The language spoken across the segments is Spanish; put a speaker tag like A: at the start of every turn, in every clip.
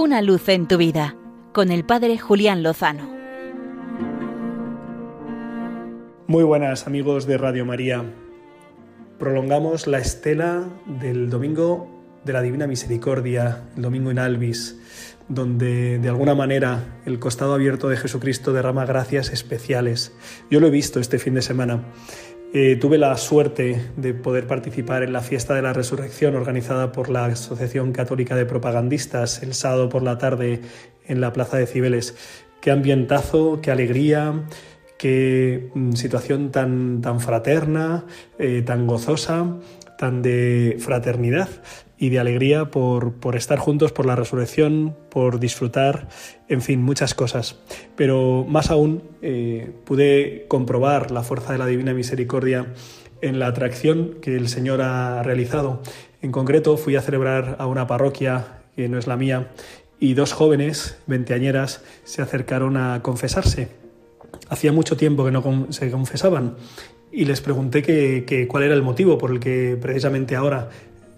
A: Una luz en tu vida con el Padre Julián Lozano.
B: Muy buenas amigos de Radio María. Prolongamos la estela del Domingo de la Divina Misericordia, el Domingo en Albis, donde de alguna manera el costado abierto de Jesucristo derrama gracias especiales. Yo lo he visto este fin de semana. Eh, tuve la suerte de poder participar en la fiesta de la resurrección organizada por la Asociación Católica de Propagandistas el sábado por la tarde en la Plaza de Cibeles. Qué ambientazo, qué alegría, qué mm, situación tan, tan fraterna, eh, tan gozosa, tan de fraternidad y de alegría por, estar juntos, por la resurrección, por disfrutar, en fin, muchas cosas. Pero más aún eh, pude comprobar la fuerza de la Divina Misericordia en la atracción que el Señor ha realizado. En concreto, fui a celebrar a una parroquia que no es la mía y dos jóvenes, veinteañeras, se acercaron a confesarse. Hacía mucho tiempo que no se confesaban y les pregunté que, cuál era el motivo por el que precisamente ahora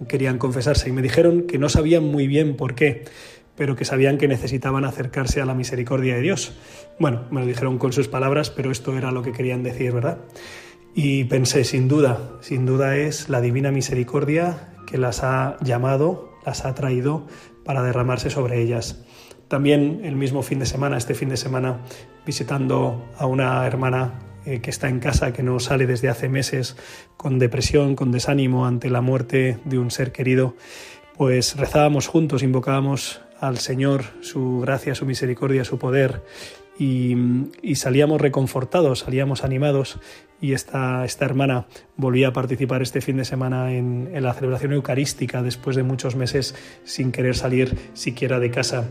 B: querían confesarse y me dijeron que no sabían muy bien por qué, pero que sabían que necesitaban acercarse a la misericordia de Dios. Bueno, me lo dijeron con sus palabras, pero esto era lo que querían decir, ¿verdad? Y pensé, sin duda, sin duda es la divina misericordia que las ha llamado, las ha traído para derramarse sobre ellas. También el mismo fin de semana, este fin de semana, visitando a una hermana eh, que está en casa, que no sale desde hace meses con depresión, con desánimo ante la muerte de un ser querido, pues rezábamos juntos, invocábamos al Señor su gracia, su misericordia, su poder y, salíamos reconfortados, salíamos animados y esta, esta hermana volvía a participar este fin de semana en, en la celebración eucarística después de muchos meses sin querer salir siquiera de casa.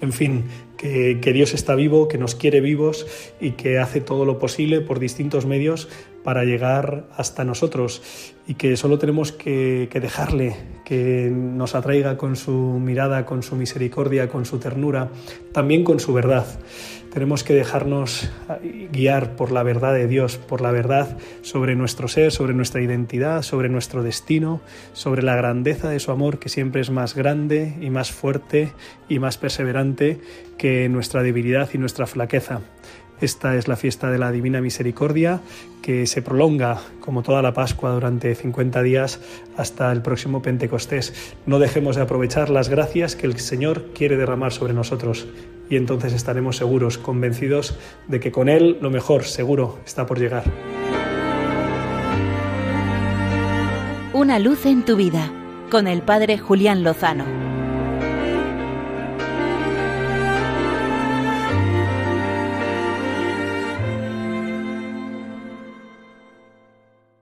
B: En fin, que, Dios está vivo, que nos quiere vivos y que hace todo lo posible por distintos medios para llegar hasta nosotros y que solo tenemos que, que, dejarle que nos atraiga con su mirada, con su misericordia, con su ternura, también con su verdad. Tenemos que dejarnos guiar por la verdad de Dios, por la verdad sobre nuestro ser, sobre nuestra identidad, sobre nuestro destino, sobre la grandeza de su amor que siempre es más grande y más fuerte y más perseverante nuestra debilidad y nuestra flaqueza. Esta es la fiesta de la Divina Misericordia que se prolonga como toda la Pascua durante 50 días hasta el próximo Pentecostés. No dejemos de aprovechar las gracias que el Señor quiere derramar sobre nosotros y entonces estaremos seguros, convencidos de que con Él lo mejor seguro está por llegar.
A: Una luz en tu vida con el Padre Julián Lozano.